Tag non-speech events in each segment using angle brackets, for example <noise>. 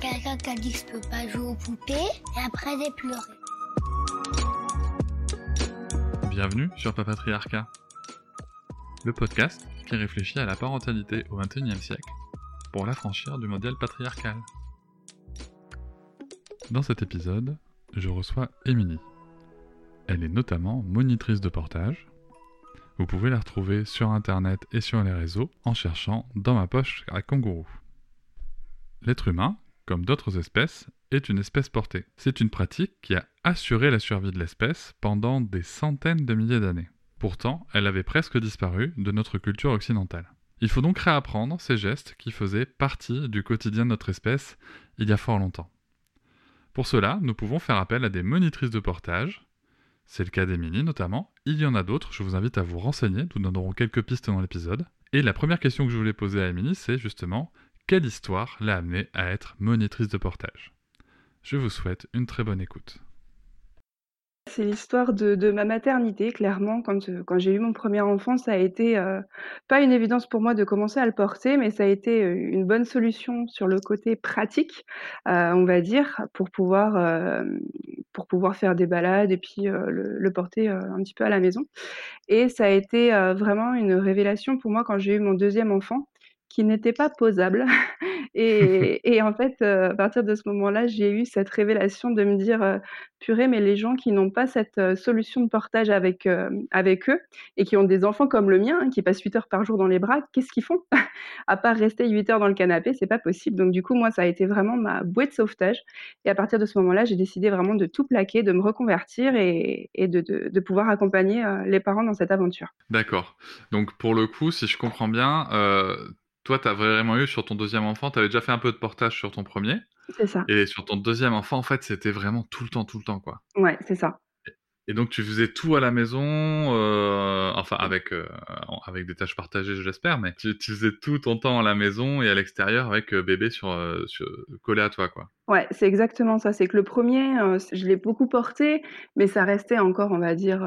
Quelqu'un qui a dit que je peux pas jouer aux poupées et après j'ai pleuré. Bienvenue sur Papatriarcat, le podcast qui réfléchit à la parentalité au XXIe siècle pour l'affranchir du modèle patriarcal. Dans cet épisode, je reçois Émilie. Elle est notamment monitrice de portage. Vous pouvez la retrouver sur internet et sur les réseaux en cherchant dans ma poche à kangourou. L'être humain, comme d'autres espèces, est une espèce portée. C'est une pratique qui a assuré la survie de l'espèce pendant des centaines de milliers d'années. Pourtant, elle avait presque disparu de notre culture occidentale. Il faut donc réapprendre ces gestes qui faisaient partie du quotidien de notre espèce il y a fort longtemps. Pour cela, nous pouvons faire appel à des monitrices de portage. C'est le cas d'Emilie notamment. Il y en a d'autres, je vous invite à vous renseigner, nous donnerons quelques pistes dans l'épisode. Et la première question que je voulais poser à Émilie, c'est justement quelle histoire l'a amenée à être monitrice de portage? Je vous souhaite une très bonne écoute. C'est l'histoire de ma maternité clairement. Quand, euh, quand j'ai eu mon premier enfant, ça a été, heu, pas une évidence pour moi de commencer à le porter, mais ça a été, heu, une bonne solution sur le côté pratique, on va dire, pour pouvoir, pour pouvoir faire des balades et puis, le le porter, un petit peu à la maison. Et ça a été, vraiment une révélation pour moi quand j'ai eu mon deuxième enfant qui n'était pas posable <laughs> et en fait, heu, à partir de ce moment-là, j'ai eu cette révélation de me dire, heu: «Purée, mais les gens qui n'ont pas cette, heu, solution de portage avec, avec eux et qui ont des enfants comme le mien, hein, qui passent 8 heures par jour dans les bras, qu'est-ce qu'ils font? <laughs> À part rester 8 heures dans le canapé, c'est pas possible». Donc du coup, moi, ça a été vraiment ma bouée de sauvetage et à partir de ce moment-là, j'ai décidé vraiment de tout plaquer, de me reconvertir et de de pouvoir accompagner, les parents dans cette aventure. D'accord. Donc pour le coup, si je comprends bien, toi, tu as vraiment eu sur ton deuxième enfant, tu avais déjà fait un peu de portage sur ton premier. C'est ça. Et sur ton deuxième enfant, en fait, c'était vraiment tout le temps, tout le temps, quoi. Ouais, c'est ça. Et donc tu faisais tout à la maison, euh, enfin avec euh, avec des tâches partagées, je l'espère, mais tu, faisais tout ton temps à la maison et à l'extérieur avec euh, bébé sur, sur, collé à toi, quoi. Ouais, c'est exactement ça. C'est que le premier, je l'ai beaucoup porté, mais ça restait encore, on va dire,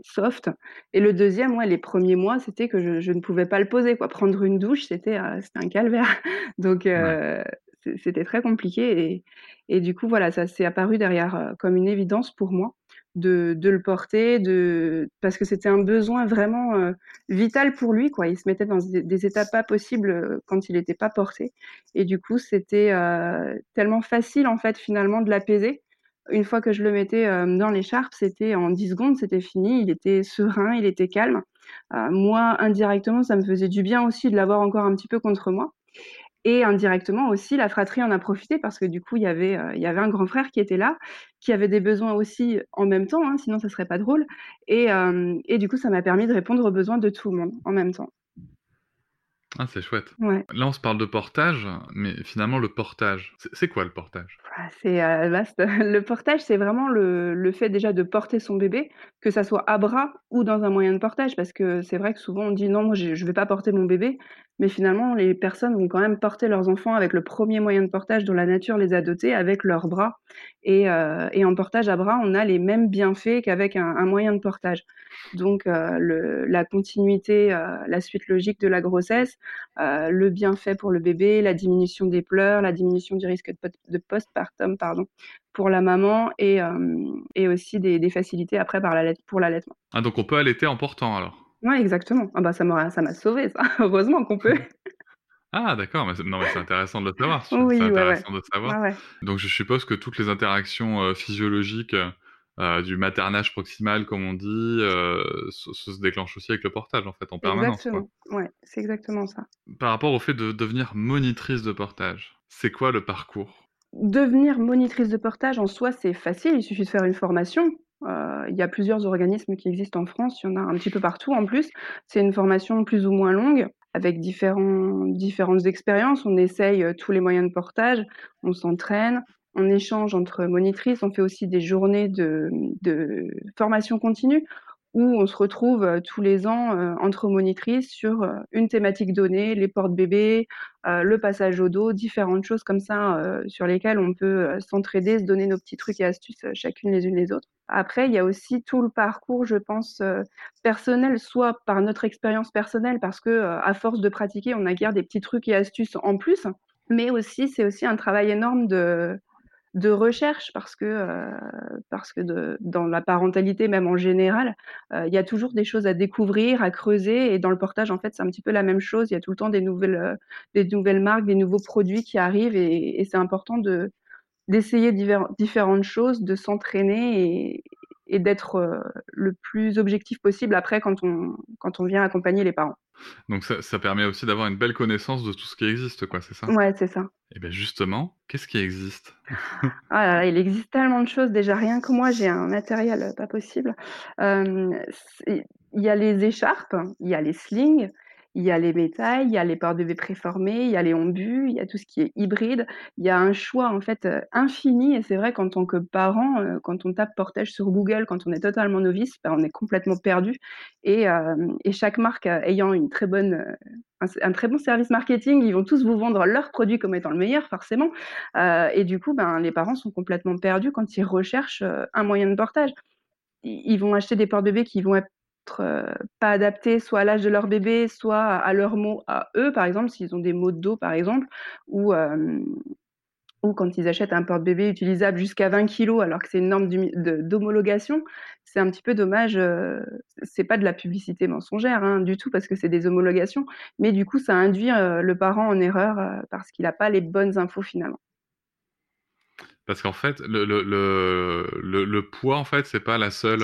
soft. Et le deuxième, ouais, les premiers mois, c'était que je, je, ne pouvais pas le poser. Quoi. Prendre une douche, c'était euh, un calvaire. <laughs> Donc, euh, c'était très compliqué. Et, et, du coup, voilà, ça s'est apparu derrière euh, comme une évidence pour moi de, de le porter, de... parce que c'était un besoin vraiment euh, vital pour lui. Quoi. Il se mettait dans des, des états pas possibles quand il n'était pas porté. Et du coup, c'était tellement facile, en fait, finalement, de l'apaiser une fois que je le mettais euh, dans l'écharpe, c'était en 10 secondes, c'était fini. Il était serein, il était calme. Euh, moi, indirectement, ça me faisait du bien aussi de l'avoir encore un petit peu contre moi. Et indirectement aussi, la fratrie en a profité parce que du coup, il y avait, euh, un grand frère qui était là, qui avait des besoins aussi en même temps, hein, sinon ça serait pas drôle. Et du coup, ça m'a permis de répondre aux besoins de tout le monde en même temps. Ah, c'est chouette. Là, on se parle de portage, mais finalement, le portage, c'est quoi le portage? Ah, C'est euh, vaste. <laughs> Le portage, c'est vraiment le, le, fait déjà de porter son bébé, que ça soit à bras ou dans un moyen de portage, parce que c'est vrai que souvent on dit non, moi je ne vais pas porter mon bébé, mais finalement les personnes vont quand même porter leurs enfants avec le premier moyen de portage dont la nature les a dotés, avec leurs bras. Et, euh, en portage à bras, on a les mêmes bienfaits qu'avec un, moyen de portage. Donc euh, la continuité, euh, la suite logique de la grossesse, le bienfait pour le bébé, la diminution des pleurs, la diminution du risque de postpartum pardon, pour la maman et, aussi des, facilités après pour l'allaitement. Ah donc on peut allaiter en portant alors? Oui exactement. Ah bah ça m'a ça m'a sauvé ça. <laughs> Heureusement qu'on peut. Ah d'accord, mais non mais c'est intéressant de le savoir. Oui, c'est intéressant ouais, ouais. de savoir. Ouais, donc je suppose que toutes les interactions euh, physiologiques euh, du maternage proximal, comme on dit, euh, se, se, déclenche aussi avec le portage, en fait, en permanence. Exactement, ouais, c'est exactement ça. Par rapport au fait de devenir monitrice de portage, c'est quoi le parcours? Devenir monitrice de portage, en soi, c'est facile, il suffit de faire une formation. Euh, il y a plusieurs organismes qui existent en France, il y en a un petit peu partout en plus. C'est une formation plus ou moins longue, avec différents, différentes expériences. On essaye tous les moyens de portage, on s'entraîne, en échange entre monitrices. On fait aussi des journées de, de formation continue où on se retrouve tous les ans entre monitrices sur une thématique donnée, les portes-bébés, le passage au dos, différentes choses comme ça sur lesquelles on peut s'entraider, se donner nos petits trucs et astuces chacune les unes les autres. Après, il y a aussi tout le parcours, je pense, personnel, soit par notre expérience personnelle, parce que à force de pratiquer, on acquiert des petits trucs et astuces en plus, mais aussi c'est aussi un travail énorme de de recherche parce que, euh, parce que dans la parentalité, même en général, euh, il y a toujours des choses à découvrir, à creuser. Et dans le portage, en fait, c'est un petit peu la même chose. Il y a tout le temps des nouvelles, euh, des nouvelles marques, des nouveaux produits qui arrivent. Et, et c'est important de, d'essayer différentes choses, de s'entraîner et, et d'être le plus objectif possible après quand on, quand on vient accompagner les parents. Donc ça, ça permet aussi d'avoir une belle connaissance de tout ce qui existe, quoi, c'est ça? Ouais, c'est ça. Et bien justement, qu'est-ce qui existe? <laughs> Ah là là, il existe tellement de choses. Déjà, rien que moi, j'ai un matériel pas possible. Euh, il y a les écharpes, il y a les slings, il y a les métailles, il y a les porte-bébés préformés, il y a les ombus, il y a tout ce qui est hybride. Il y a un choix en fait euh, infini et c'est vrai qu'en tant que parent, euh, quand on tape portage sur Google, quand on est totalement novice, ben, on est complètement perdu. Et, euh, chaque marque ayant une très bonne, un, très bon service marketing, ils vont tous vous vendre leurs produits comme étant le meilleur forcément. et du coup, ben, les parents sont complètement perdus quand ils recherchent un moyen de portage ils vont acheter des porte-bébés qui vont être pas adaptés soit à l'âge de leur bébé, soit à leurs mots à eux, par exemple, s'ils ont des maux de dos, par exemple, ou, euh, ou quand ils achètent un porte-bébé utilisable jusqu'à 20 kg, alors que c'est une norme d'homologation, c'est un petit peu dommage. Euh, c'est pas de la publicité mensongère hein, du tout, parce que c'est des homologations, mais du coup, ça induit le parent en erreur parce qu'il n'a pas les bonnes infos finalement. Parce qu'en fait, le, le, le, le, poids, en fait, c'est pas la seule.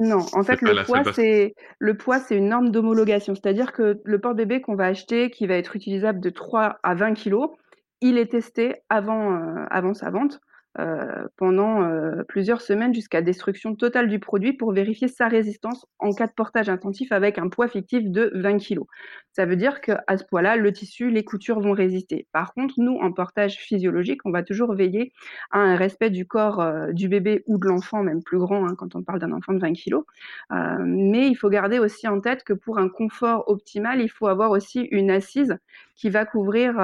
Non, en fait, le poids, c'est le poids, c'est une norme d'homologation. C'est-à-dire que le porte-bébé qu'on va acheter, qui va être utilisable de 3 à 20 kg, il est testé avant, euh, avant sa vente. Euh, pendant euh, plusieurs semaines jusqu'à destruction totale du produit pour vérifier sa résistance en cas de portage intensif avec un poids fictif de 20 kg. Ça veut dire qu'à ce poids-là, le tissu, les coutures vont résister. Par contre, nous, en portage physiologique, on va toujours veiller à un respect du corps euh, du bébé ou de l'enfant, même plus grand hein, quand on parle d'un enfant de 20 kg. mais il faut garder aussi en tête que pour un confort optimal, il faut avoir aussi une assise qui va couvrir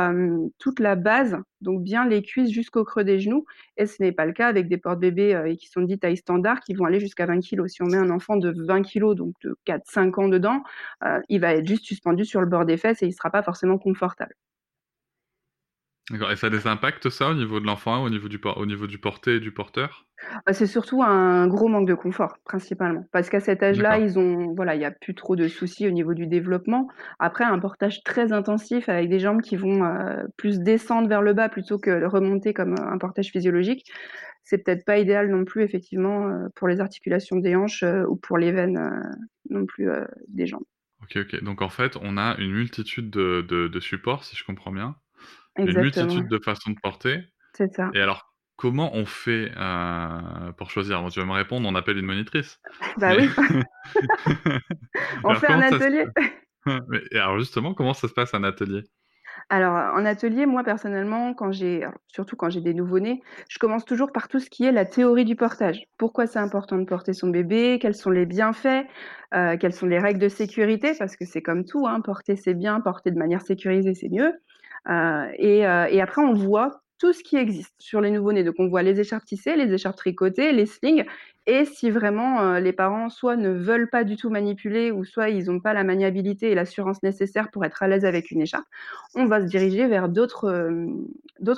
toute la base, donc bien les cuisses jusqu'au creux des genoux. Et ce n'est pas le cas avec des porte-bébés qui sont dits taille standard, qui vont aller jusqu'à 20 kg. Si on met un enfant de 20 kg, donc de 4-5 ans dedans, il va être juste suspendu sur le bord des fesses et il ne sera pas forcément confortable. D'accord. Et ça a des impacts, ça, au niveau de l'enfant, au niveau du, au niveau du porté et du porteur? Bah, C'est surtout un gros manque de confort, principalement. Parce qu'à cet âge-là, ils ont, voilà, il n'y a plus trop de soucis au niveau du développement. Après, un portage très intensif avec des jambes qui vont euh, plus descendre vers le bas plutôt que remonter comme un portage physiologique, c'est peut-être pas idéal non plus, effectivement, euh, pour les articulations des hanches euh, ou pour les veines non plus des jambes. Ok, ok. Donc en fait, on a une multitude de, de supports, si je comprends bien une multitude de façons de porter. C'est ça. Et alors, comment on fait euh, pour choisir? Tu vas me répondre, on appelle une monitrice. <laughs> bah oui. <laughs> on <laughs> fait un atelier. Alors justement, comment ça se passe un atelier? Alors, en atelier, moi personnellement, surtout quand j'ai des nouveau-nés, je commence toujours par tout ce qui est la théorie du portage. Pourquoi c'est important de porter son bébé? Quels sont les bienfaits? Quelles sont les règles de sécurité? Parce que c'est comme tout, hein, porter c'est bien, porter de manière sécurisée c'est mieux. Et, après, on voit tout ce qui existe sur les nouveau-nés. Donc, on voit les écharpes tissées, les écharpes tricotées, les slings. Et si vraiment euh, les parents soit ne veulent pas du tout manipuler, ou soit ils n'ont pas la maniabilité et l'assurance nécessaire pour être à l'aise avec une écharpe, on va se diriger vers d'autres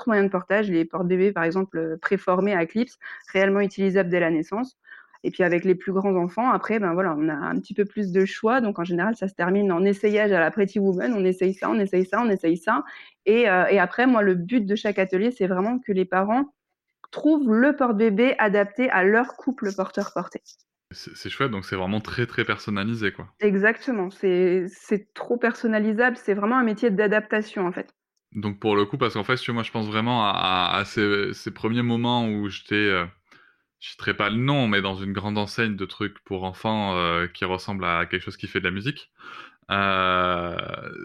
moyens de portage, les porte-bébés par exemple préformés à clips, réellement utilisables dès la naissance. Et puis avec les plus grands enfants, après, ben voilà, on a un petit peu plus de choix. Donc en général, ça se termine en essayage à la Pretty Woman. On essaye ça, on essaye ça, on essaye ça. Et, euh, et après, moi, le but de chaque atelier, c'est vraiment que les parents trouvent le porte-bébé adapté à leur couple porteur-porté. C'est chouette, donc c'est vraiment très très personnalisé, quoi. Exactement, c'est trop personnalisable, c'est vraiment un métier d'adaptation, en fait. Donc pour le coup, parce qu'en fait, moi je pense vraiment à, à ces, ces, premiers moments où j'étais... Je citerai pas le nom, mais dans une grande enseigne de trucs pour enfants euh, qui ressemble à quelque chose qui fait de la musique. Euh,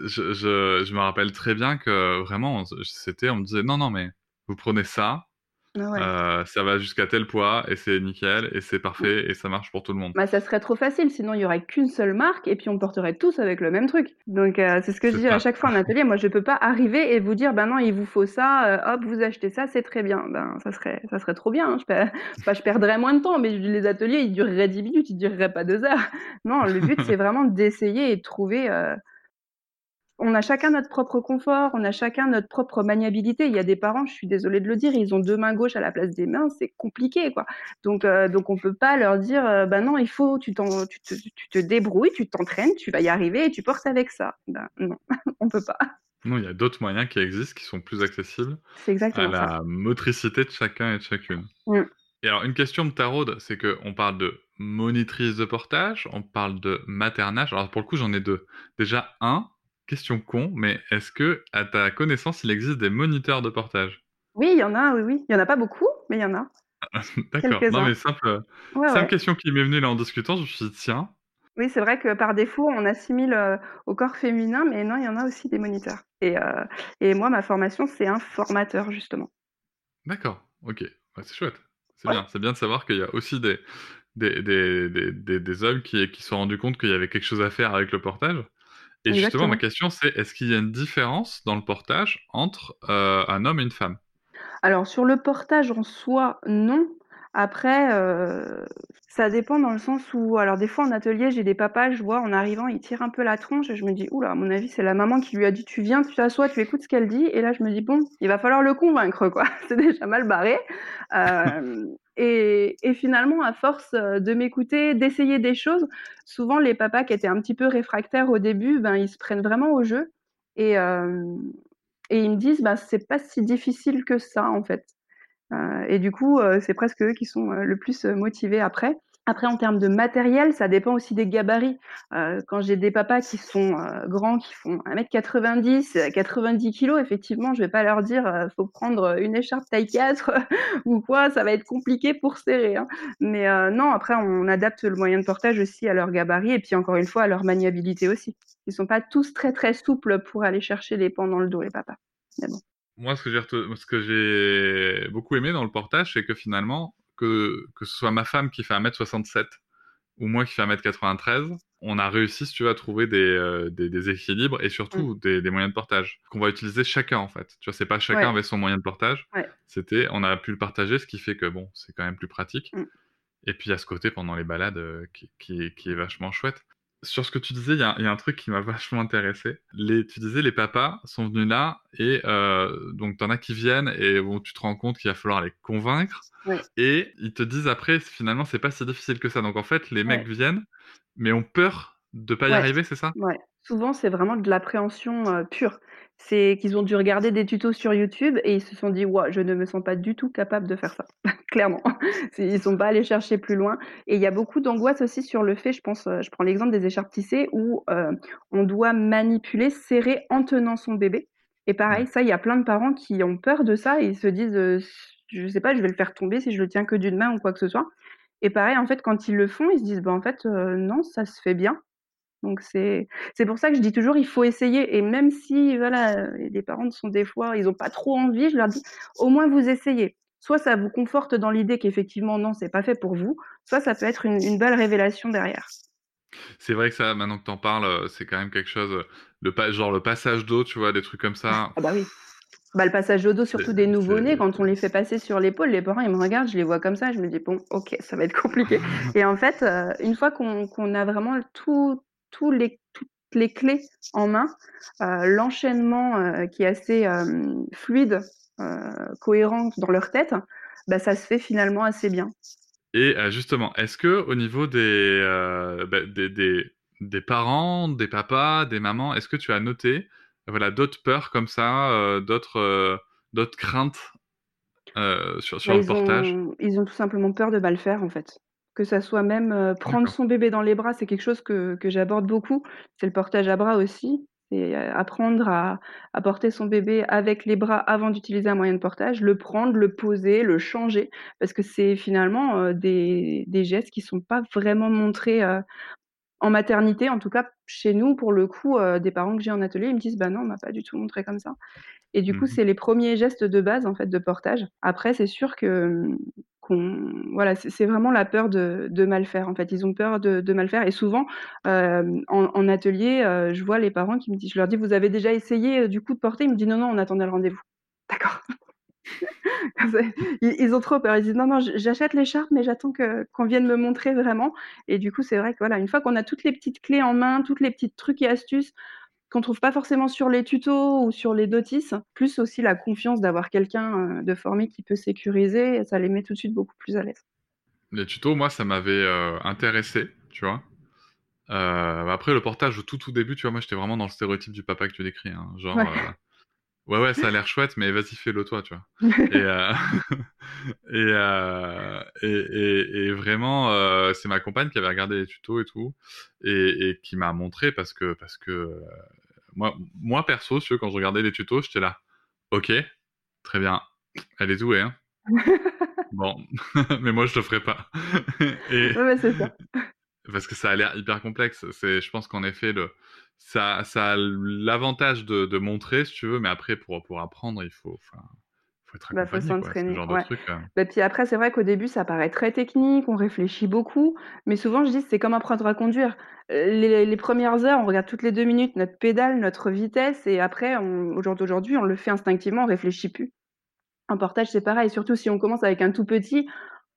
je, je, me rappelle très bien que vraiment, c'était, on me disait non, non, mais vous prenez ça, Ah ouais. Heu, ça va jusqu'à tel poids et c'est nickel et c'est parfait et ça marche pour tout le monde. Bah, ça serait trop facile, sinon il y aurait qu'une seule marque et puis on porterait tous avec le même truc. Donc heu, c'est ce que je dis à chaque fois en atelier. Moi, je peux pas arriver et vous dire: «Ben non, il vous faut ça, heu, hop, vous achetez ça, c'est très bien». Ben, ça serait ça serait trop bien, hein. Je per enfin, je perdrais moins de temps, mais les ateliers, ils dureraient 10 minutes, ils dureraient pas 2 heures. Non, le but, c'est vraiment d'essayer et de trouver, on a chacun notre propre confort, on a chacun notre propre maniabilité. Il y a des parents, je suis désolée de le dire, ils ont 2 mains gauches à la place des mains, c'est compliqué, quoi. Donc heu, donc on peut pas leur dire, «Bah non, il faut tu t'en tu te tu te débrouilles, tu t'entraînes, tu vas y arriver et tu portes avec ça». Ben non, <laughs> on peut pas. Non, il y a d'autres moyens qui existent, qui sont plus accessibles C'est à exactement ça. la motricité de chacun et de chacune. Mmh. Et alors une question me taraude, c'est qu'on parle de monitrice de portage, on parle de maternage. Alors pour le coup, j'en ai 2. Déjà 1, question con, mais est-ce que, à ta connaissance, il existe des moniteurs de portage? Oui, il y en a, oui, oui. Il y en a pas beaucoup, mais il y en a. <laughs> D'accord. Non, mais simple, heu, Ouais, simple ouais. question qui m'est venue là en discutant, je me suis dit: «Tiens». Oui, c'est vrai que par défaut, on assimile, heu, au corps féminin, mais non, il y en a aussi des moniteurs et heu et moi, ma formation, c'est un formateur, justement. D'accord, OK. C'est chouette. C'est bien. C'est bien de savoir qu'il y a aussi des des des des des des hommes qui qui se sont rendus compte qu'il y avait quelque chose à faire avec le portage. Et justement, ma question, c'est est-ce qu'il y a une différence dans le portage entre, heu, un homme et une femme? Alors sur le portage en soi, non. Après, heu, ça dépend dans le sens où alors des fois en atelier, j'ai des papas, je vois en arrivant, ils tirent un peu la tronche et je me dis: «Ouh là, à mon avis, c'est la maman qui lui a dit: "Tu viens, tu t'assois, tu écoutes ce qu'elle dit"» et là je me dis: «Bon, il va falloir le convaincre quoi». <laughs> C'est déjà mal barré. Hem et finalement à force, heu, de m'écouter, d'essayer des choses, souvent les papas qui étaient un petit peu réfractaires au début, ben, ils se prennent vraiment au jeu et et ils me disent: «Bah, c'est pas si difficile que ça en fait». Heu et du coup, c'est presque eux qui sont, le plus, motivés après. Après en termes de matériel, ça dépend aussi des gabarits. Heu, quand j'ai des papas qui sont, heu, grands, qui font 1 m 90, heu, 90 kilogrammes, effectivement, je vais pas leur dire, heu: «Faut prendre, une écharpe taille 4 <laughs> ou quoi, ça va être compliqué pour serrer, hein». Mais non, après on adapte le moyen de portage aussi à leur gabarit et puis encore une fois à leur maniabilité aussi. Ils sont pas tous très, très souples pour aller chercher les pans dans le dos les papas. Bon. Moi, ce que j'ai beaucoup aimé dans le portage, c'est que finalement, que que ce soit ma femme qui fait 1 m 67 ou moi qui fais 1 m 93, on a réussi, si tu veux, à trouver des, des équilibres et surtout des des moyens de portage qu'on va utiliser chacun, en fait. Tu vois, c'est pas chacun Ouais, avait son moyen de portage, ouais. c'était on a pu le partager, ce qui fait que bon, c'est quand même plus pratique. Mmh. Et puis il y a ce côté pendant les balades, heu, qui qui est vachement chouette. Sur ce que tu disais, il y a il y a un truc qui m'a vachement intéressé. Les tu disais les papas sont venus là et heu, donc tu en as qui viennent et bon, tu te rends compte qu'il va falloir les convaincre Ouais, et ils te disent après finalement c'est pas si difficile que ça. Donc en fait, les mecs viennent, mais ont peur de pas y Ouais, arriver, c'est ça? ouais. Souvent, c'est vraiment de l'appréhension, heu, pure. C'est qu'ils ont dû regarder des tutos sur YouTube et ils se sont dit: «Waouh, je ne me sens pas du tout capable de faire ça». <laughs> Clairement. <laughs> Ils sont pas allés chercher plus loin et il y a beaucoup d'angoisse aussi sur le fait, je pense, heu, je prends l'exemple des écharpes tissées où, heu, on doit manipuler, serrer en tenant son bébé et pareil, Ouais. ça, il y a plein de parents qui ont peur de ça et ils se disent, heu: «Je sais pas, je vais le faire tomber si je le tiens que d'une main ou quoi que ce soit» et pareil, en fait, quand ils le font, ils se disent: «Bah, en fait, heu, non, ça se fait bien». Donc c'est c'est pour ça que je dis toujours: «Il faut essayer» et même si voilà, heu, les parents sont des fois ils ont pas trop envie, je leur dis: «Au moins vous essayez». Soit ça vous conforte dans l'idée qu'effectivement non, c'est pas fait pour vous, soit ça peut être une une belle révélation derrière. C'est vrai que ça, maintenant que tu en parles, heu, c'est quand même quelque chose, heu, le pas genre le passage d'eau, tu vois? Des trucs comme ça, Ah bah oui. Bah, le passage au dos, surtout des nouveau-nés, quand on les fait passer sur l'épaule, les parents ils me regardent, je les vois comme ça, je me dis: «Bon, OK, ça va être compliqué» <laughs> et en fait, une fois qu'on qu'on a vraiment tout tous les toutes les clés en main, heu, l'enchaînement, heu, qui est assez, hem, fluide, cohérent dans leur tête, bah, ça se fait finalement assez bien. Et justement, est-ce qu'au niveau des, heu, bah, des des des parents, des papas, des mamans, est-ce que tu as noté, voilà, d'autres peurs comme ça, d'autres, d'autres craintes, sur Bah, le ils portage? ont ils ont tout simplement peur de mal faire, en fait. Que ça soit même, heu, prendre son bébé dans les bras, c'est quelque chose que que j'aborde beaucoup. C'est le portage à bras aussi. C'est, heu, apprendre à à porter son bébé avec les bras avant d'utiliser un moyen de portage, le prendre, le poser, le changer, parce que c'est finalement, heu, des des gestes qui sont pas vraiment montrés, En maternité, en tout cas, chez nous, pour le coup, des parents que j'ai en atelier, ils me disent: «Bah non, on m'a pas du tout montré comme ça» et du coup, Mmh c'est les premiers gestes de base, en fait, de portage. Après, c'est sûr que, voilà, c'est vraiment la peur de mal faire, en fait. Ils ont peur de mal faire et souvent, hem, en atelier, heu, je vois les parents qui me disent je leur dis: «Vous avez déjà essayé, heu, du coup, de porter?» ils me disent: «Non, non, on attendait le rendez-vous». <laughs> D'accord. Ils ont trop peur. Ils disent: «Non, non, j'achète l'écharpe, mais j'attends qu'on vienne me montrer vraiment» et du coup, c'est vrai que, voilà, une fois qu'on a toutes les petites clés en main, toutes les petites trucs et astuces qu'on trouve pas forcément sur les tutos ou sur les notices, plus aussi la confiance d'avoir quelqu'un, heu, de formé qui peut sécuriser, ça les met tout de suite beaucoup plus à l'aise. Les tutos, moi, ça m'avait, heu, intéressé, tu vois? Heu, après le portage au tout, tout début, tu vois, moi, j'étais vraiment dans le stéréotype du papa que tu décris, hein, genre, Ouais. Ouais, ouais, ça a l'air chouette, mais vas-y, fais-le toi, tu vois? <laughs> Et heu <laughs> et et et et vraiment, heu, c'est ma compagne qui avait regardé les tutos et tout et qui m'a montré parce que parce que, moi moi perso, si tu veux, quand je regardais les tutos, j'étais là: «OK, très bien, elle est douée, hein. <laughs> Bon, mais moi je le ferai pas» et Ouais, ouais, c'est ça. parce que ça a l'air hyper complexe. C'est je pense qu'en effet le ça ça a l'avantage de de montrer si tu veux, mais après pour pour apprendre, il faut faut être Bah, faut accompagné quoi. Ce s'entraîner, genre de ouais. truc, heu Bah, puis après, c'est vrai qu'au début, ça paraît très technique, on réfléchit beaucoup, mais souvent je dis: «C'est comme apprendre à conduire». Heu, les les 1res heures, on regarde toutes les 2 minutes notre pédale, notre vitesse et après on au jour d'aujourd'hui, on le fait instinctivement, on réfléchit plus. En portage, c'est pareil, surtout si on commence avec un tout petit,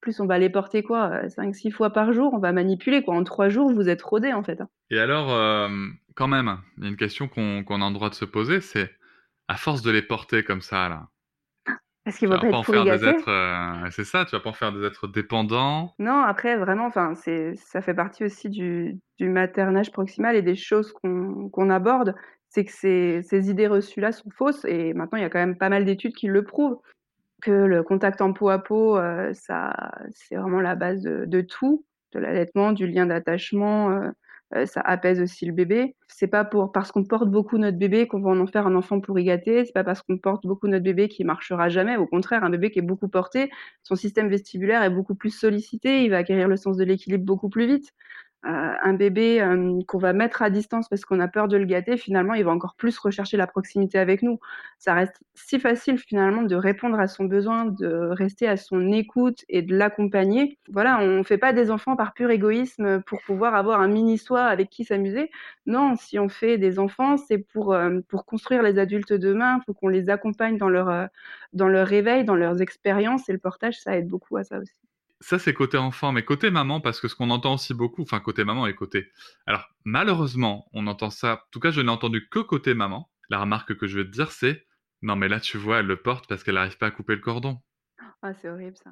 plus on va les porter quoi, heu, 5-6 fois par jour, on va manipuler quoi. En 3 jours, vous êtes rodés en fait, hein. Et alors, quand même, il y a une question qu'on a le droit de se poser, c'est à force de les porter comme ça là Est-ce vont vas pas être en faire des êtres, heu c'est ça, tu vas pas en faire des êtres dépendants? Non, après vraiment, enfin, ça fait partie aussi du du maternage proximal et des choses qu'on aborde, c'est que ces ces idées reçues-là sont fausses et maintenant il y a quand même pas mal d'études qui le prouvent. Que le contact en peau à peau, heu, ça c'est vraiment la base de de tout, de l'allaitement, du lien d'attachement, heu, ça apaise aussi le bébé. C'est pas pour parce qu'on porte beaucoup notre bébé qu'on va en faire un enfant pourri gâté, c'est pas parce qu'on porte beaucoup notre bébé qu'il marchera jamais. Au contraire, un bébé qui est beaucoup porté, son système vestibulaire est beaucoup plus sollicité, il va acquérir le sens de l'équilibre beaucoup plus vite. Heu, un bébé, hem, qu'on va mettre à distance parce qu'on a peur de le gâter, finalement, il va encore plus rechercher la proximité avec nous. Ça reste si facile finalement de répondre à son besoin, de rester à son écoute et de l'accompagner. Voilà, on fait pas des enfants par pur égoïsme, pour pouvoir avoir un mini soi avec qui s'amuser. Non, si on fait des enfants, c'est pour, hem, pour construire les adultes de demain, faut qu'on les accompagne dans leur, dans leur réveil, dans leurs expériences et le portage, ça aide beaucoup à ça aussi. Ça, c'est côté enfant, mais côté maman, parce que ce qu'on entend aussi beaucoup, enfin côté maman et côté alors malheureusement, on entend ça, en tout cas je n'ai entendu que côté maman. La remarque que je vais te dire, c'est: «Non mais là, tu vois, elle le porte parce qu'elle arrive pas à couper le cordon». Ah, c'est horrible ça.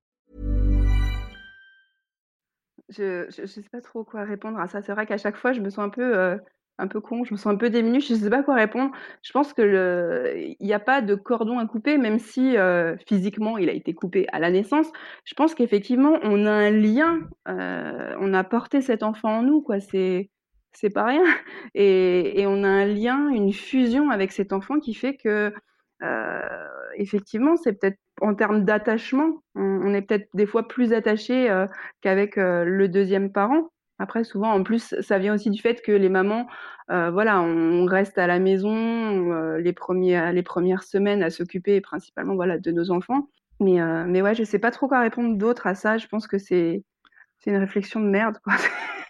Je je sais pas trop quoi répondre à ça. C'est vrai qu'à chaque fois, je me sens un peu, heu, un peu con, je me sens un peu démunie, je sais pas quoi répondre. Je pense que le il a pas de cordon à couper, même si, heu, physiquement, il a été coupé à la naissance. Je pense qu'effectivement, on a un lien, heu, on a porté cet enfant en nous, quoi, c'est c'est pas rien <laughs> et on a un lien, une fusion avec cet enfant qui fait que, effectivement, c'est peut-être en termes d'attachement, on est peut-être des fois plus attachés, heu, qu'avec, heu, le 2e parent. Après souvent, en plus, ça vient aussi du fait que les mamans, heu, voilà, on reste à la maison, les premiers les 1res semaines à s'occuper principalement, voilà, de nos enfants. Mais mais ouais, je sais pas trop quoi répondre d'autre à ça. Je pense que c'est c'est une réflexion de merde, quoi. <laughs>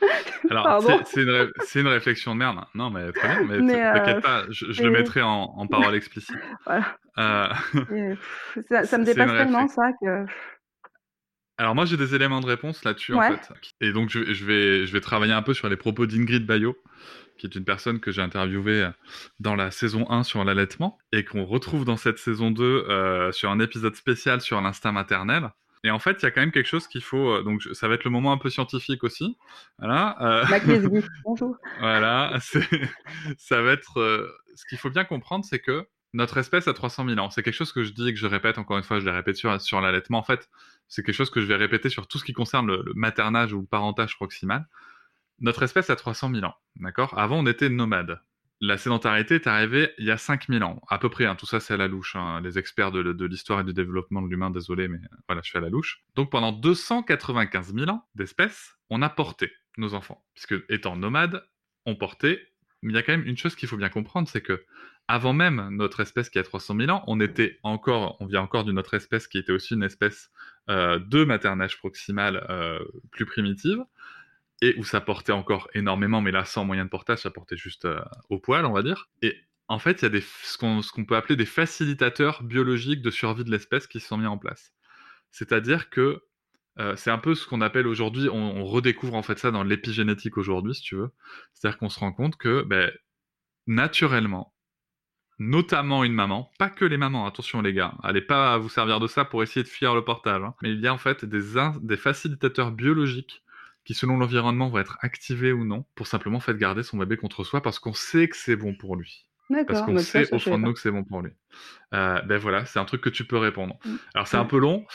<laughs> Alors, c'est une ré une réflexion de merde. Non, mais très bien, mais Mais t'inquiète pas, je je le mettrai en en <laughs> paroles explicites. voilà. Et ça ça me dépasse tellement ça que Alors moi, j'ai des éléments de réponse là-dessus, en fait et donc je vais je vais je vais travailler un peu sur les propos d'Ingrid Baillot, qui est une personne que j'ai interviewée, dans la saison 1 sur l'allaitement et qu'on retrouve dans cette saison 2, heu, sur un épisode spécial sur l'instinct maternel Et en fait, il y a quand même quelque chose qu'il faut. euh, donc, ça va être le moment un peu scientifique aussi. Voilà. euh, La <laughs> bonjour. <laughs> voilà. ça va être. euh, ce qu'il faut bien comprendre, c'est que notre espèce a 300 000 ans. C'est quelque chose que je dis et que je répète encore une fois. Je l'ai répété sur, sur l'allaitement. En fait, c'est quelque chose que je vais répéter sur tout ce qui concerne le, le maternage ou le parentage proximal. Notre espèce a 300 000 ans. D'accord? Avant, on était nomades. La sédentarité est arrivée il y a 5000 ans, à peu près. hein. Tout ça, c'est à la louche. hein. Les experts de, l'histoire et du développement de l'humain, désolé, mais euh, voilà, je suis à la louche. Donc pendant 295 000 ans d'espèces, on a porté nos enfants. Puisque étant nomades, on portait. Mais il y a quand même une chose qu'il faut bien comprendre, c'est que avant même notre espèce qui a 300 000 ans, on était encore, on vient encore d'une autre espèce qui était aussi une espèce euh, de maternage proximal euh, plus primitive et où ça portait encore énormément, mais là sans moyen de portage, ça portait juste euh, au poil, on va dire. Et en fait, il y a ce qu'on peut appeler des facilitateurs biologiques de survie de l'espèce qui se sont mis en place. C'est-à-dire que euh, c'est un peu ce qu'on appelle aujourd'hui, on, redécouvre en fait ça dans l'épigénétique aujourd'hui, si tu veux. C'est-à-dire qu'on se rend compte que ben, naturellement, notamment une maman, pas que les mamans, attention les gars, allez pas vous servir de ça pour essayer de fuir le portage, hein. mais il y a en fait des facilitateurs biologiques qui selon l'environnement vont être activés ou non pour simplement faire garder son bébé contre soi parce qu'on sait que c'est bon pour lui. Parce qu'on bah, sait au fond de nous que c'est bon pour lui. Euh, ben voilà, c'est un truc que tu peux répondre. Mm. Alors c'est un Ouais. peu long.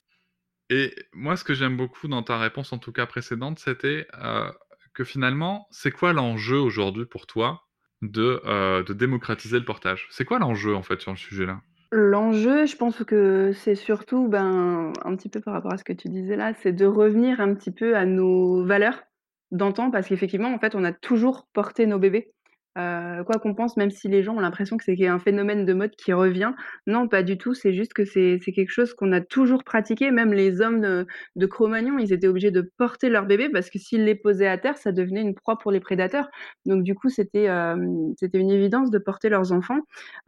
Et moi, ce que j'aime beaucoup dans ta réponse, en tout cas précédente, c'était euh, que finalement, c'est quoi l'enjeu aujourd'hui pour toi de, euh, de démocratiser le portage? C'est quoi l'enjeu en fait sur le sujet-là? L'enjeu, je pense que c'est surtout, ben, un petit peu par rapport à ce que tu disais là, c'est de revenir un petit peu à nos valeurs d'antan, parce qu'effectivement, en fait, on a toujours porté nos bébés. Euh, quoi qu'on pense, même si les gens ont l'impression que c'est un phénomène de mode qui revient, non, pas du tout. C'est juste que c'est quelque chose qu'on a toujours pratiqué. Même les hommes de, de Cro-Magnon, ils étaient obligés de porter leur bébé parce que s'ils les posaient à terre, ça devenait une proie pour les prédateurs. Donc du coup, c'était euh, c'était une évidence de porter leurs enfants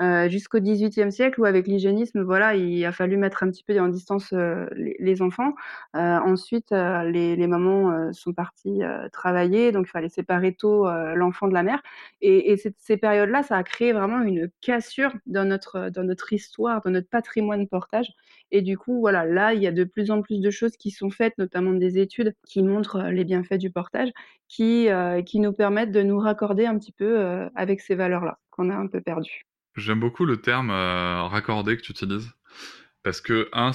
euh, jusqu'au XVIIIe siècle où avec l'hygiénisme, voilà, il a fallu mettre un petit peu en distance euh, les, enfants. Ensuite, les, les mamans sont parties travailler, donc il fallait séparer tôt l'enfant de la mère. Et, et ces périodes-là, ça a créé vraiment une cassure dans notre, dans notre histoire, dans notre patrimoine portage. Et du coup, voilà, là, il y a de plus en plus de choses qui sont faites, notamment des études qui montrent euh, les bienfaits du portage, qui, euh, qui nous permettent de nous raccorder un petit peu euh, avec ces valeurs-là qu'on a un peu perdues. J'aime beaucoup le terme raccordé que tu utilises. Parce que, un,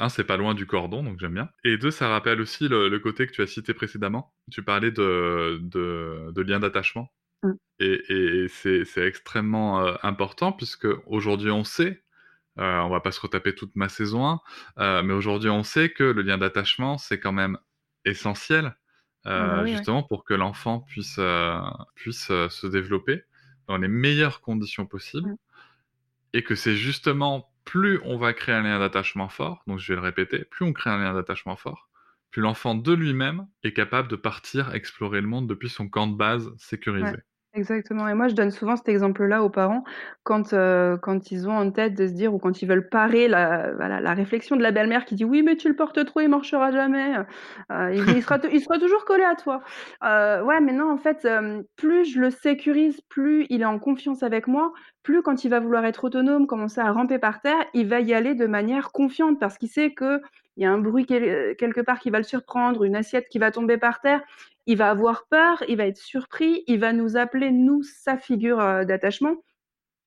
un c'est pas loin du cordon, donc j'aime bien. Et deux, ça rappelle aussi le, le côté que tu as cité précédemment. Tu parlais de, de, de lien d'attachement. Mm. Et, et c'est extrêmement euh, important, puisque aujourd'hui on sait, euh, on va pas se retaper toute ma saison 1, euh, mais aujourd'hui on sait que le lien d'attachement, c'est quand même essentiel, euh, Ah bah ouais. justement pour que l'enfant puisse, puisse se développer dans les meilleures conditions possibles Mm. et que c'est justement plus on va créer un lien d'attachement fort, donc je vais le répéter, plus on crée un lien d'attachement fort, plus l'enfant de lui-même est capable de partir explorer le monde depuis son camp de base sécurisé. Ouais. Exactement. Et moi, je donne souvent cet exemple-là aux parents quand, euh, quand ils ont en tête de se dire ou quand ils veulent parer la, voilà, la réflexion de la belle-mère qui dit oui, mais tu le portes trop, il marchera jamais. Euh, il, sera, il sera toujours collé à toi. Euh, ouais, mais non, en fait, plus je le sécurise, plus il est en confiance avec moi, plus quand il va vouloir être autonome, commencer à ramper par terre, il va y aller de manière confiante parce qu'il sait que il y a un bruit quel- quelque part qui va le surprendre, une assiette qui va tomber par terre il va avoir peur, il va être surpris, il va nous appeler, nous, sa figure euh, d'attachement.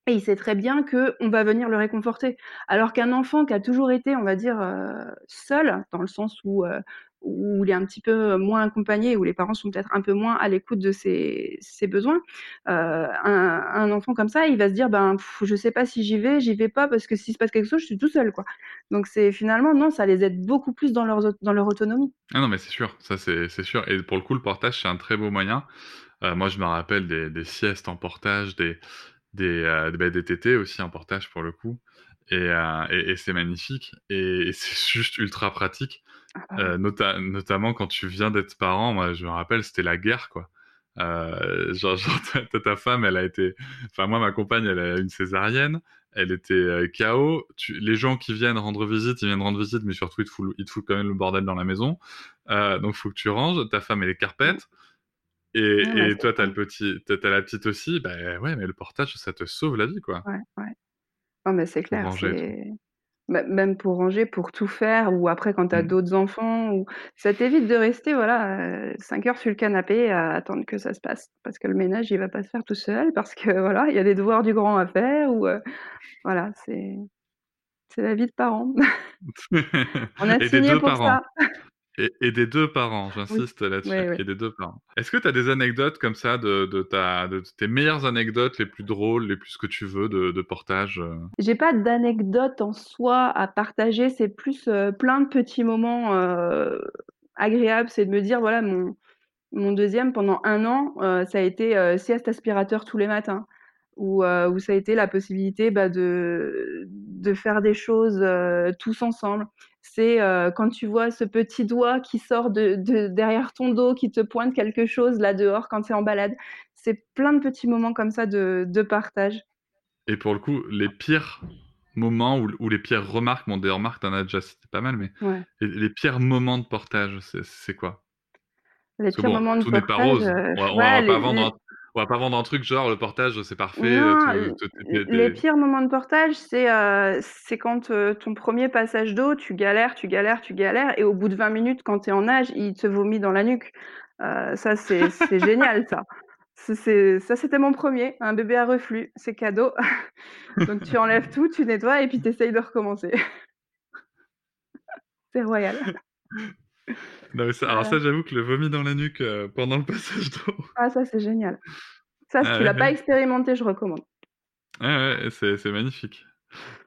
Et il sait très bien que on va venir le réconforter. Alors qu'un enfant qui a toujours été, on va dire, euh, seul, dans le sens où, euh, où il est un petit peu moins accompagné, où les parents sont peut-être un peu moins à l'écoute de ses, besoins, euh, un, enfant comme ça, il va se dire, ben, pff, je sais pas si j'y vais, j'y vais pas, parce que s'il se passe quelque chose, je suis tout seul, quoi. Donc finalement, non, ça les aide beaucoup plus dans leur, autonomie. Ah non, mais c'est sûr, ça c'est sûr. Et pour le coup, le portage, c'est un très beau moyen. Euh, moi, je me rappelle des, siestes en portage, des, des, euh, des TT aussi en portage pour le coup. Et, euh, c'est magnifique. Et c'est <laughs> juste ultra pratique. Ah, Euh, nota- notamment quand tu viens d'être parent, moi je me rappelle, c'était la guerre quoi. Euh, genre, genre <laughs> ta, femme, elle a été, enfin moi ma compagne, elle a une césarienne, elle était euh, KO. Tu... Les gens qui viennent rendre visite, ils viennent rendre visite, mais surtout ils te foutent, ils te foutent quand même le bordel dans la maison. Donc faut que tu ranges. Ta femme elle est carpette. Et, Ouais, bah, et toi, t'as le petit, t'as la petite aussi, bah ouais, mais le portage, ça te sauve la vie, quoi. Ouais, ouais. Non, mais c'est clair, même pour ranger, pour tout faire ou après quand tu as Mmh. d'autres enfants ou ça t'évite de rester, voilà, heu, 5 heures sur le canapé à attendre que ça se passe. Parce que le ménage, il va pas se faire tout seul, parce que <laughs> voilà, il y a des devoirs du grand à faire ou, heu, voilà, c'est c'est la vie de parent. <laughs> <laughs> On a Et signé 2 pour parents. ça. Et et des 2 parents, Oui. j'insiste là-dessus Ouais, ouais. et des 2 parents. Est-ce que tu as des anecdotes comme ça de de ta de tes meilleures anecdotes, les plus drôles, les plus ce que tu veux de de portage, heu? J'ai pas d'anecdote en soi à partager, c'est plus, heu, plein de petits moments, heu, agréables. C'est de me dire, voilà, mon mon 2e pendant 1 an, ça a été, sieste aspirateur tous les matins. Où, où ça a été la possibilité, bah, de de faire des choses, tous ensemble. C'est, heu, quand tu vois ce petit doigt qui sort de de derrière ton dos, qui te pointe quelque chose là dehors quand tu es en balade. C'est plein de petits moments comme ça de de partage. Et pour le coup, les pires moments ou les pires remarques, bon des remarques, tu en as déjà cité pas mal, mais Ouais. les les pires moments de portage, c'est quoi? Les Parce pires bon, moments de tout n'est pas portage, rose. heu, On va on ouais, va les pas vendre on va pas vendre un truc genre le portage c'est parfait, Non, est les pires moments de portage, c'est, c'est quand, heu, ton 1er passage d'eau, tu galères, tu galères, tu galères et au bout de 20 minutes, quand tu es en nage, il te vomit dans la nuque. Ça, c'est génial ça. Ça, c'était mon 1er, un bébé à reflux, c'est cadeau. <laughs> Donc tu enlèves tout, tu nettoies et puis tu essayes de recommencer. <laughs> C'est royal. Non mais ça alors ça, j'avoue que le vomi dans la nuque, heu, pendant le passage d'eau Ah ça, c'est génial. Ça, si Ah tu ouais, l'as pas expérimenté, je recommande. Ouais, ouais, c'est magnifique.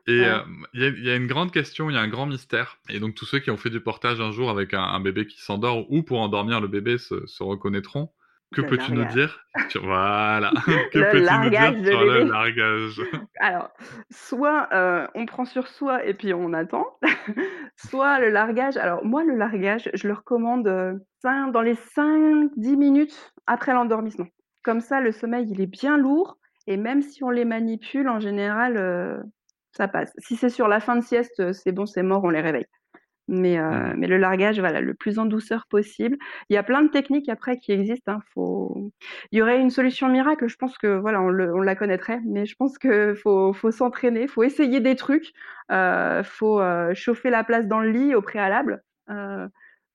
Et hem, il y a il y a une grande question, il y a un grand mystère et donc tous ceux qui ont fait du portage un jour avec un un bébé qui s'endort ou pour endormir le bébé se se reconnaîtront. Que <laughs> <laughs> peux-tu nous dire? Sur voilà, que peux-tu nous dire sur le largage? Alors, soit, heu, on prend sur soi et puis on attend, <laughs> soit le largage alors moi, le largage, je le recommande, cin dans les 5-10 minutes après l'endormissement. Comme ça, le sommeil, il est bien lourd et même si on les manipule, en général, heu, ça passe. Si c'est sur la fin de sieste, c'est bon, c'est mort, on les réveille. Mais, mh. mais le largage, voilà, le plus en douceur possible. Il y a plein de techniques après qui existent, hein, faut il y aurait une solution miracle, je pense que voilà, on le on la connaîtrait, mais je pense que faut faut s'entraîner, faut essayer des trucs. Heu, faut, heu, chauffer la place dans le lit au préalable. Heu,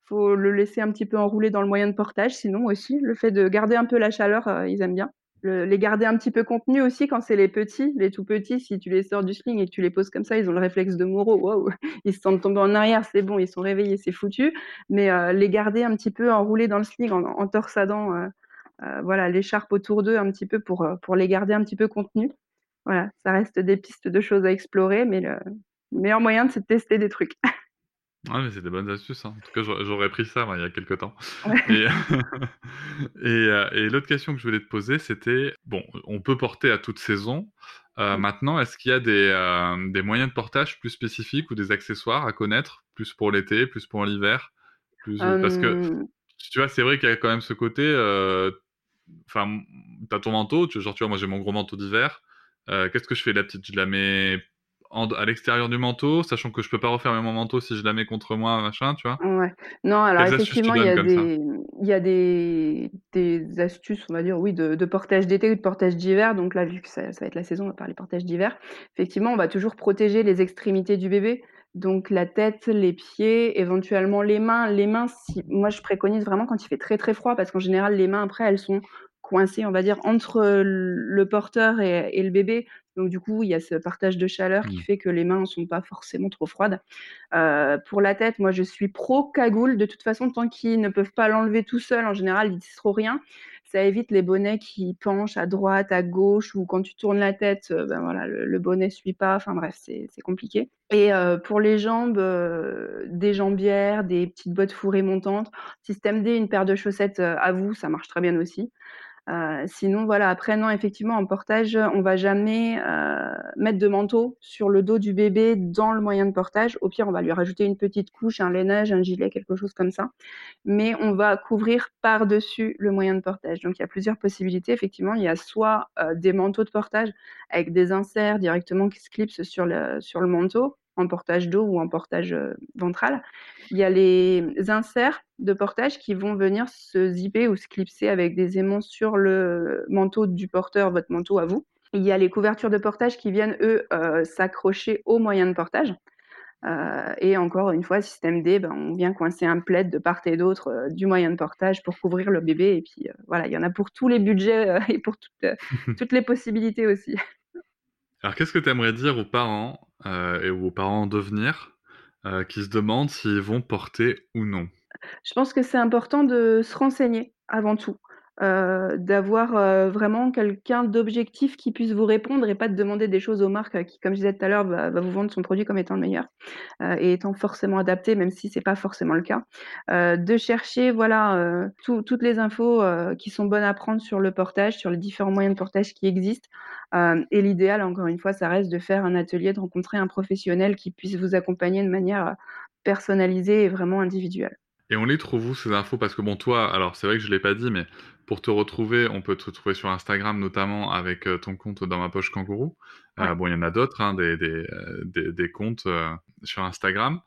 faut le laisser un petit peu enrouler dans le moyen de portage, sinon aussi le fait de garder un peu la chaleur, ils aiment bien. Le les garder un petit peu contenus aussi quand c'est les petits, les tout petits, si tu les sors du sling et que tu les poses comme ça, ils ont le réflexe de Moro, waouh! <laughs> Ils se sentent tomber en arrière, c'est bon, ils sont réveillés, c'est foutu. Mais, heu, les garder un petit peu enroulés dans le sling en torsadant, heu heu, voilà, l'écharpe autour d'eux un petit peu pour, pour les garder un petit peu contenus. Voilà, ça reste des pistes de choses à explorer, mais le meilleur moyen, c'est de tester des trucs. <laughs> Ouais, mais c'est des bonnes astuces, hein. En tout cas, j'aurais j'aurais pris ça moi, il y a quelque temps. Et <laughs> et heu, et l'autre question que je voulais te poser, c'était bon, on peut porter à toute saison. Heu, Mmh. maintenant, est-ce qu'il y a des, hem, des moyens de portage plus spécifiques ou des accessoires à connaître? Plus pour l'été, plus pour l'hiver? Plus, parce que Hem tu vois, c'est vrai qu'il y a quand même ce côté, enfin, tu as ton manteau, tu genre, tu vois, moi j'ai mon gros manteau d'hiver. Qu'est-ce que je fais? La petite? Je la mets en à l'extérieur du manteau, sachant que je peux pas refermer mon manteau si je la mets contre moi, machin, tu vois? Ouais. Non, alors Quelles effectivement, il y a des, il y a des des astuces, on va dire, oui, de de portage d'été ou de portage d'hiver. Donc là, vu que ça ça va être la saison, on va parler portage d'hiver. Effectivement, on va toujours protéger les extrémités du bébé, donc la tête, les pieds, éventuellement les mains. Les mains, si moi, je préconise vraiment quand il fait très, très froid parce qu'en général, les mains après, elles sont coincées, on va dire, entre, le porteur et et le bébé. Donc du coup, il y a ce partage de chaleur qui Mmh. fait que les mains sont pas forcément trop froides. Heu, pour la tête, moi, je suis pro cagoule. De toute façon, tant qu'ils ne peuvent pas l'enlever tout seuls, en général, ils disent trop rien. Ça évite les bonnets qui penchent à droite, à gauche ou quand tu tournes la tête, heu, ben voilà, le le bonnet suit pas. Enfin bref, c'est compliqué. Et heu, pour les jambes, des jambières, des petites bottes fourrées montantes. Système D, une paire de chaussettes, à vous, ça marche très bien aussi. Heu, sinon, voilà, après non, effectivement, en portage, on va jamais, heu, mettre de manteau sur le dos du bébé dans le moyen de portage. Au pire, on va lui rajouter une petite couche, un lainage, un gilet, quelque chose comme ça. Mais on va couvrir par-dessus le moyen de portage. Donc il y a plusieurs possibilités. Effectivement, il y a soit, heu, des manteaux de portage avec des inserts directement qui se clipsent sur le manteau, en portage dos ou en portage, heu, ventral. Il y a les inserts de portage qui vont venir se zipper ou se clipser avec des aimants sur le manteau du porteur, votre manteau à vous. Il y a les couvertures de portage qui viennent, eux, heu, s'accrocher au moyen de portage. Euh, et encore une fois, système D, ben, on vient coincer un plaid de part et d'autre euh, du moyen de portage pour couvrir le bébé. Et puis voilà, il y en a pour tous les budgets <laughs> et pour toutes, <laughs> toutes les possibilités aussi. Alors qu'est-ce que tu aimerais dire aux parents et aux parents en devenir qui se demandent s'ils vont porter ou non? Je pense que c'est important de se renseigner avant tout. Euh, d'avoir, euh, vraiment quelqu'un d'objectif qui puisse vous répondre et pas de demander des choses aux marques, euh, qui, comme je disais tout à l'heure, va vous vendre son produit comme étant le meilleur, et étant forcément adapté, même si c'est pas forcément le cas. de chercher, voilà, toutes les infos, qui sont bonnes à prendre sur le portage, sur les différents moyens de portage qui existent, et l'idéal, encore une fois, ça reste de faire un atelier, de rencontrer un professionnel qui puisse vous accompagner de manière, personnalisée et vraiment individuelle. Et on les trouve où ces infos? Parce que bon, toi, alors c'est vrai que je l'ai pas dit, mais pour te retrouver, on peut te retrouver sur Instagram notamment avec euh, ton compte dans ma poche kangourou. Euh, bon, il y en a d'autres, hein, des, des, euh, des, des, comptes sur Instagram.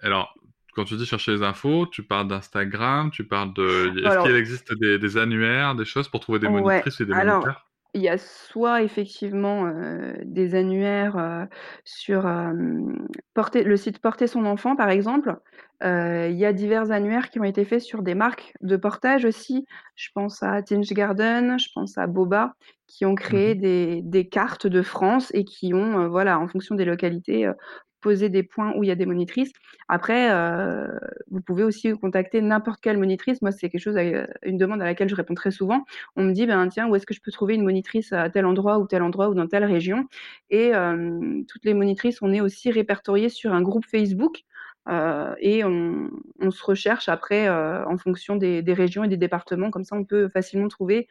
Alors, quand tu dis chercher les infos, tu parles d'Instagram, tu parles de. Est-ce qu'il existe des, des, annuaires, des choses pour trouver des monitrices et des moniteurs? il y a soit effectivement des annuaires sur porter, le site Porter son enfant, par exemple. Il y a divers annuaires qui ont été faits sur des marques de portage aussi. Je pense à Tinge Garden, je pense à Boba, qui ont créé mmh des, des, cartes de France et qui ont, voilà, en fonction des localités, poser des points où il y a des monitrices. Après, euh, vous pouvez aussi contacter n'importe quelle monitrice. Moi, c'est quelque chose, euh, une demande à laquelle je réponds très souvent. On me dit, ben tiens, où est-ce que je peux trouver une monitrice à tel endroit ou tel endroit ou dans telle région? Et euh, toutes les monitrices, on est aussi répertoriées sur un groupe Facebook. Et on, se recherche après en fonction des, des, régions et des départements. Comme ça, on peut facilement trouver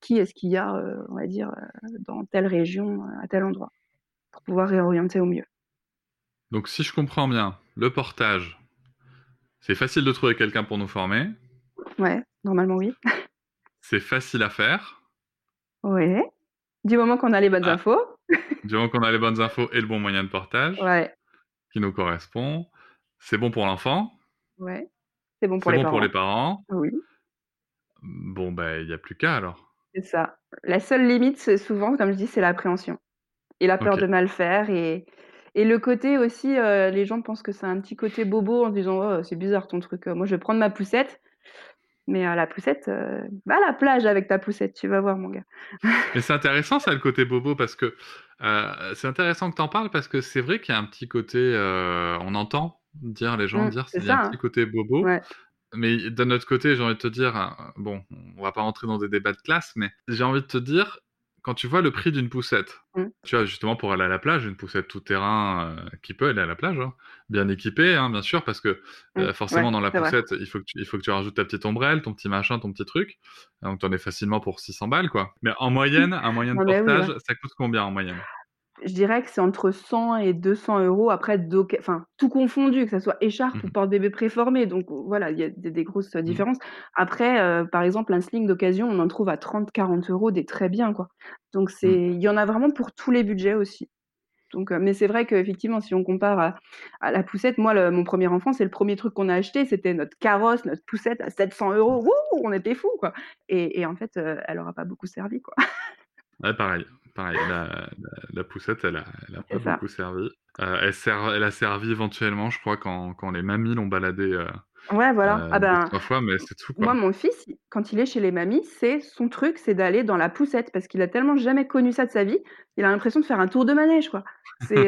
qui est-ce qu'il y a, on va dire, dans telle région, à tel endroit, pour pouvoir réorienter au mieux. Donc si je comprends bien, le portage, c'est facile de trouver quelqu'un pour nous former. Ouais, normalement oui. c'est facile à faire. Oui. Du moment qu'on a les bonnes ah. infos. du moment qu'on a les bonnes infos et le bon moyen de portage. Ouais. Qui nous correspond. C'est bon pour l'enfant. Ouais. C'est bon pour les bon parents. pour les parents. Oui. Bon, ben, il n'y a plus qu'à alors. C'est ça. La seule limite, souvent, comme je dis, c'est l'appréhension. Et la peur de mal faire et, et le côté aussi, euh, les gens pensent que c'est un petit côté bobo en disant oh, c'est bizarre ton truc. Moi, je vais prendre ma poussette. Mais à la poussette, euh, va à la plage avec ta poussette, tu vas voir, mon gars. <laughs> Mais c'est intéressant, ça, le côté bobo, parce que euh, c'est intéressant que tu en parles, parce que c'est vrai qu'il y a un petit côté. on entend dire les gens mmh, dire qu'il y a un petit côté bobo. Mais d'un autre côté, j'ai envie de te dire, bon, on va pas rentrer dans des débats de classe, mais j'ai envie de te dire, quand tu vois le prix d'une poussette, mmh. tu vois, justement pour aller à la plage, une poussette tout-terrain euh, qui peut aller à la plage, hein, bien équipée, hein, bien sûr, parce que mmh. euh, forcément dans la poussette, il faut, que tu, il faut que tu rajoutes ta petite ombrelle, ton petit machin, ton petit truc. Donc tu en es facilement pour 600 balles, quoi. Mais en moyenne, un moyen de portage, ça coûte combien en moyenne? Je dirais que c'est entre 100 et 200 euros après, enfin, tout confondu, que ce soit écharpe ou mmh porte-bébé préformé. Donc voilà, il y a des, grosses mmh. différences. Après, euh, par exemple, un sling d'occasion, on en trouve à 30-40 euros des très bien, quoi. Donc c'est, mmh. il y en a vraiment pour tous les budgets aussi. Donc, euh, mais c'est vrai qu'effectivement, si on compare à, la poussette, moi, mon premier enfant, c'est le premier truc qu'on a acheté, c'était notre carrosse, notre poussette à 700 euros. Wouh, on était fous, quoi. Et, en fait, euh, elle n'aura pas beaucoup servi, quoi. Ouais, pareil. Pareil, la, poussette, elle a, pas beaucoup servi. Euh, elle, sert, elle a servi éventuellement, je crois, quand, quand les mamies l'ont baladé. Euh, ouais, voilà. Euh, ah ben, trois fois, mais c'est tout. Moi, mon fils, quand il est chez les mamies, c'est son truc, c'est d'aller dans la poussette parce qu'il a tellement jamais connu ça de sa vie. Il a l'impression de faire un tour de manège, quoi. C'est,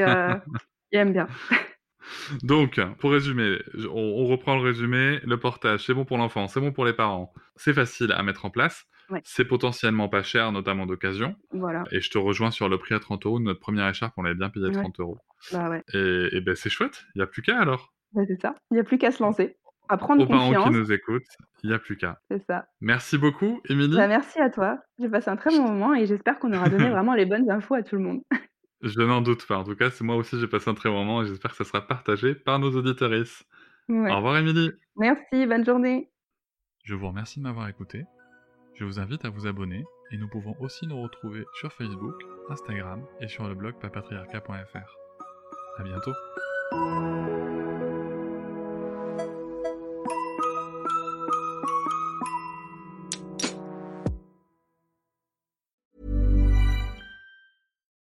il aime bien. <laughs> Donc, pour résumer, on, reprend le résumé. Le portage, c'est bon pour l'enfant, c'est bon pour les parents. C'est facile à mettre en place. C'est potentiellement pas cher, notamment d'occasion. Voilà. Et je te rejoins sur le prix à 30 euros. Notre première écharpe, on l'avait bien payé à 30 euros. Bah ouais. Et, ben c'est chouette. Il n'y a plus qu'à alors. Bah, c'est ça. Il n'y a plus qu'à se lancer. À prendre Aux confiance. parents qui nous écoutent, il n'y a plus qu'à. C'est ça. Merci beaucoup, Émilie. Bah, merci à toi. J'ai passé un très bon moment et j'espère qu'on aura donné <laughs> vraiment les bonnes infos à tout le monde. <laughs> je n'en doute pas. En tout cas, c'est moi aussi, j'ai passé un très bon moment et j'espère que ça sera partagé par nos auditeuristes. Au revoir, Émilie. Merci. Bonne journée. Je vous remercie de m'avoir écouté. Je vous invite à vous abonner et nous pouvons aussi nous retrouver sur Facebook, Instagram et sur le blog papatriarca.fr. A bientôt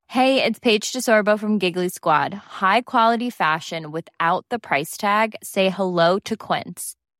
Hey, it's Paige DeSorbo from Giggly Squad. High quality fashion without the price tag. Say hello to Quince.